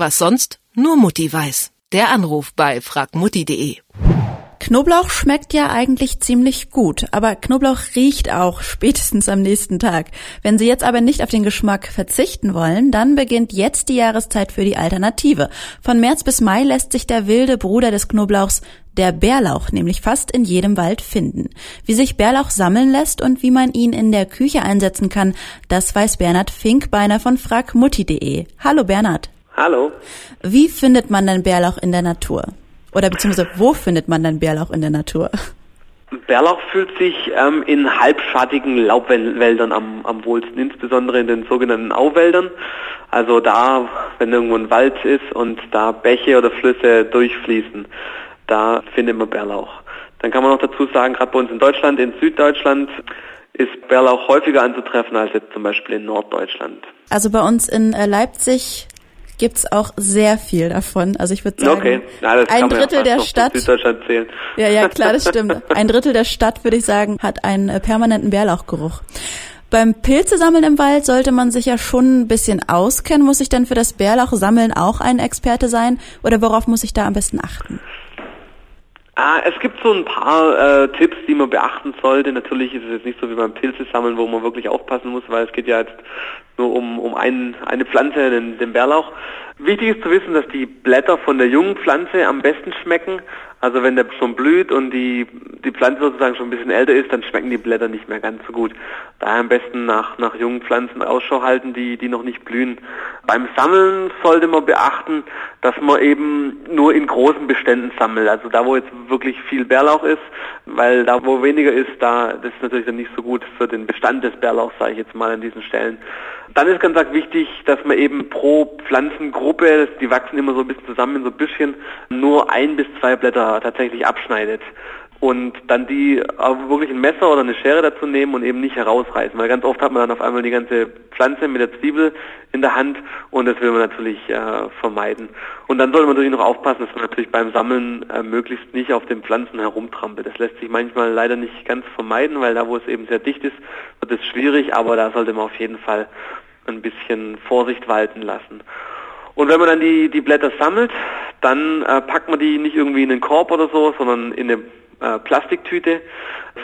Was sonst nur Mutti weiß. Der Anruf bei fragmutti.de. Knoblauch schmeckt ja eigentlich ziemlich gut, aber Knoblauch riecht auch spätestens am nächsten Tag. Wenn Sie jetzt aber nicht auf den Geschmack verzichten wollen, dann beginnt jetzt die Jahreszeit für die Alternative. Von März bis Mai lässt sich der wilde Bruder des Knoblauchs, der Bärlauch, nämlich fast in jedem Wald finden. Wie sich Bärlauch sammeln lässt und wie man ihn in der Küche einsetzen kann, das weiß Bernhard Finkbeiner von fragmutti.de. Hallo Bernhard. Hallo. Wie findet man denn Bärlauch in der Natur? Oder beziehungsweise wo findet man dann Bärlauch in der Natur? Bärlauch fühlt sich ähm, in halbschattigen Laubwäldern am, am wohlsten, insbesondere in den sogenannten Auwäldern. Also da, wenn irgendwo ein Wald ist und da Bäche oder Flüsse durchfließen, da findet man Bärlauch. Dann kann man noch dazu sagen, gerade bei uns in Deutschland, in Süddeutschland, ist Bärlauch häufiger anzutreffen als jetzt zum Beispiel in Norddeutschland. Also bei uns in äh, Leipzig gibt's auch sehr viel davon. Also ich würde sagen, okay. ja, ein Drittel der Stadt. Ja, ja, klar, das stimmt. Ein Drittel der Stadt, würde ich sagen, hat einen äh, permanenten Bärlauchgeruch. Beim Pilzesammeln im Wald sollte man sich ja schon ein bisschen auskennen. Muss ich denn für das Bärlauchsammeln auch ein Experte sein? Oder worauf muss ich da am besten achten? Ah, es gibt so ein paar äh, Tipps, die man beachten sollte. Natürlich ist es jetzt nicht so wie beim Pilzesammeln, wo man wirklich aufpassen muss, weil es geht ja jetzt nur um, um ein, eine Pflanze, den, den Bärlauch. Wichtig ist zu wissen, dass die Blätter von der jungen Pflanze am besten schmecken. Also wenn der schon blüht und die, die Pflanze sozusagen schon ein bisschen älter ist, dann schmecken die Blätter nicht mehr ganz so gut. Daher am besten nach, nach jungen Pflanzen Ausschau halten, die, die noch nicht blühen. Beim Sammeln sollte man beachten, dass man eben nur in großen Beständen sammelt. Also da, wo jetzt wirklich viel Bärlauch ist, weil da, wo weniger ist, da, das ist natürlich dann nicht so gut für den Bestand des Bärlauchs, sage ich jetzt mal an diesen Stellen. Dann ist ganz wichtig, dass man eben pro Pflanzengruppe, die wachsen immer so ein bisschen zusammen in so Büschchen, nur ein bis zwei Blätter tatsächlich abschneidet und dann die auch wirklich ein Messer oder eine Schere dazu nehmen und eben nicht herausreißen, weil ganz oft hat man dann auf einmal die ganze Pflanze mit der Zwiebel in der Hand und das will man natürlich äh, vermeiden. Und dann sollte man natürlich noch aufpassen, dass man natürlich beim Sammeln äh, möglichst nicht auf den Pflanzen herumtrampelt. Das lässt sich manchmal leider nicht ganz vermeiden, weil da, wo es eben sehr dicht ist, wird es schwierig, aber da sollte man auf jeden Fall ein bisschen Vorsicht walten lassen. Und wenn man dann die, die Blätter sammelt, dann äh, packt man die nicht irgendwie in den Korb oder so, sondern in eine äh, Plastiktüte.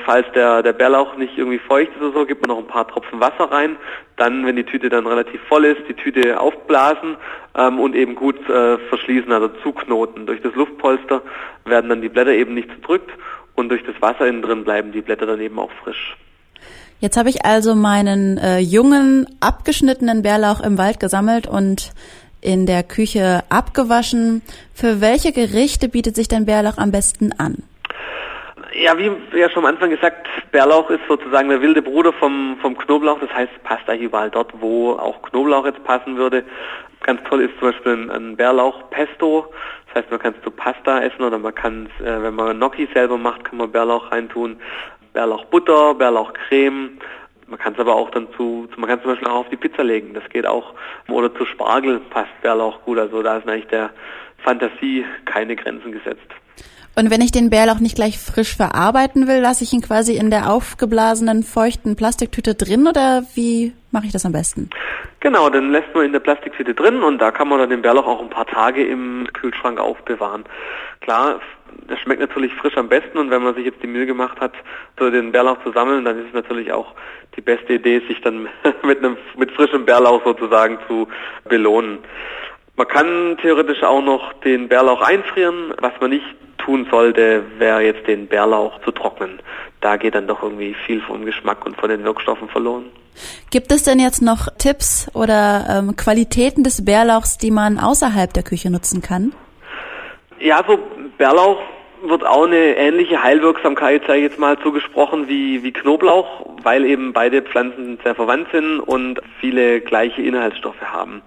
Falls der, der Bärlauch nicht irgendwie feucht ist oder so, gibt man noch ein paar Tropfen Wasser rein. Dann, wenn die Tüte dann relativ voll ist, die Tüte aufblasen ähm, und eben gut äh, verschließen, also zuknoten. Durch das Luftpolster werden dann die Blätter eben nicht zerdrückt und durch das Wasser innen drin bleiben die Blätter dann eben auch frisch. Jetzt habe ich also meinen äh, jungen, abgeschnittenen Bärlauch im Wald gesammelt und in der Küche abgewaschen. Für welche Gerichte bietet sich denn Bärlauch am besten an? Ja, wie ja schon am Anfang gesagt, Bärlauch ist sozusagen der wilde Bruder vom, vom Knoblauch. Das heißt, passt eigentlich überall dort, wo auch Knoblauch jetzt passen würde. Ganz toll ist zum Beispiel ein, ein Bärlauch-Pesto. Das heißt, man kann es zu Pasta essen oder man kann es, äh, wenn man Gnocchi selber macht, kann man Bärlauch reintun. Bärlauchbutter, Bärlauchcreme. Man kann es aber auch dann zu, man kann zum Beispiel auch auf die Pizza legen. Das geht auch. Oder zu Spargel passt Bärlauch gut. Also da ist eigentlich der Fantasie keine Grenzen gesetzt. Und wenn ich den Bärlauch nicht gleich frisch verarbeiten will, lasse ich ihn quasi in der aufgeblasenen, feuchten Plastiktüte drin oder wie mache ich das am besten? Genau, dann lässt man in der Plastiktüte drin und da kann man dann den Bärlauch auch ein paar Tage im Kühlschrank aufbewahren. Klar, das schmeckt natürlich frisch am besten und wenn man sich jetzt die Mühe gemacht hat, so den Bärlauch zu sammeln, dann ist es natürlich auch die beste Idee, sich dann mit einem mit frischem Bärlauch sozusagen zu belohnen. Man kann theoretisch auch noch den Bärlauch einfrieren. Was man nicht tun sollte, wäre jetzt den Bärlauch zu trocknen. Da geht dann doch irgendwie viel vom Geschmack und von den Wirkstoffen verloren. Gibt es denn jetzt noch Tipps oder ähm, Qualitäten des Bärlauchs, die man außerhalb der Küche nutzen kann? Ja, so Bärlauch wird auch eine ähnliche Heilwirksamkeit, sage ich jetzt mal, zugesprochen wie, wie Knoblauch, weil eben beide Pflanzen sehr verwandt sind und viele gleiche Inhaltsstoffe haben.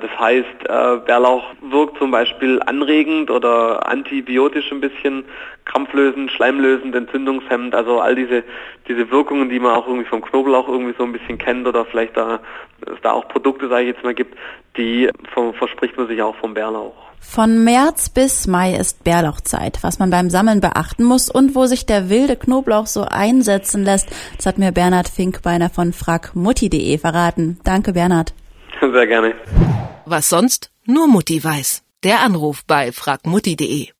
Das heißt, äh, Bärlauch wirkt zum Beispiel anregend oder antibiotisch ein bisschen, krampflösend, schleimlösend, entzündungshemmend, also all diese, diese Wirkungen, die man auch irgendwie vom Knoblauch irgendwie so ein bisschen kennt oder vielleicht da, es da auch Produkte, sage ich jetzt mal, gibt, die verspricht man sich auch vom Bärlauch. Von März bis Mai ist Bärlauchzeit, was man beim Sammeln beachten muss und wo sich der wilde Knoblauch so einsetzen lässt. Das hat mir Bernhard Finkbeiner von fragmutti.de verraten. Danke, Bernhard. Sehr gerne. Was sonst Nur Mutti weiß. Der Anruf bei fragmutti.de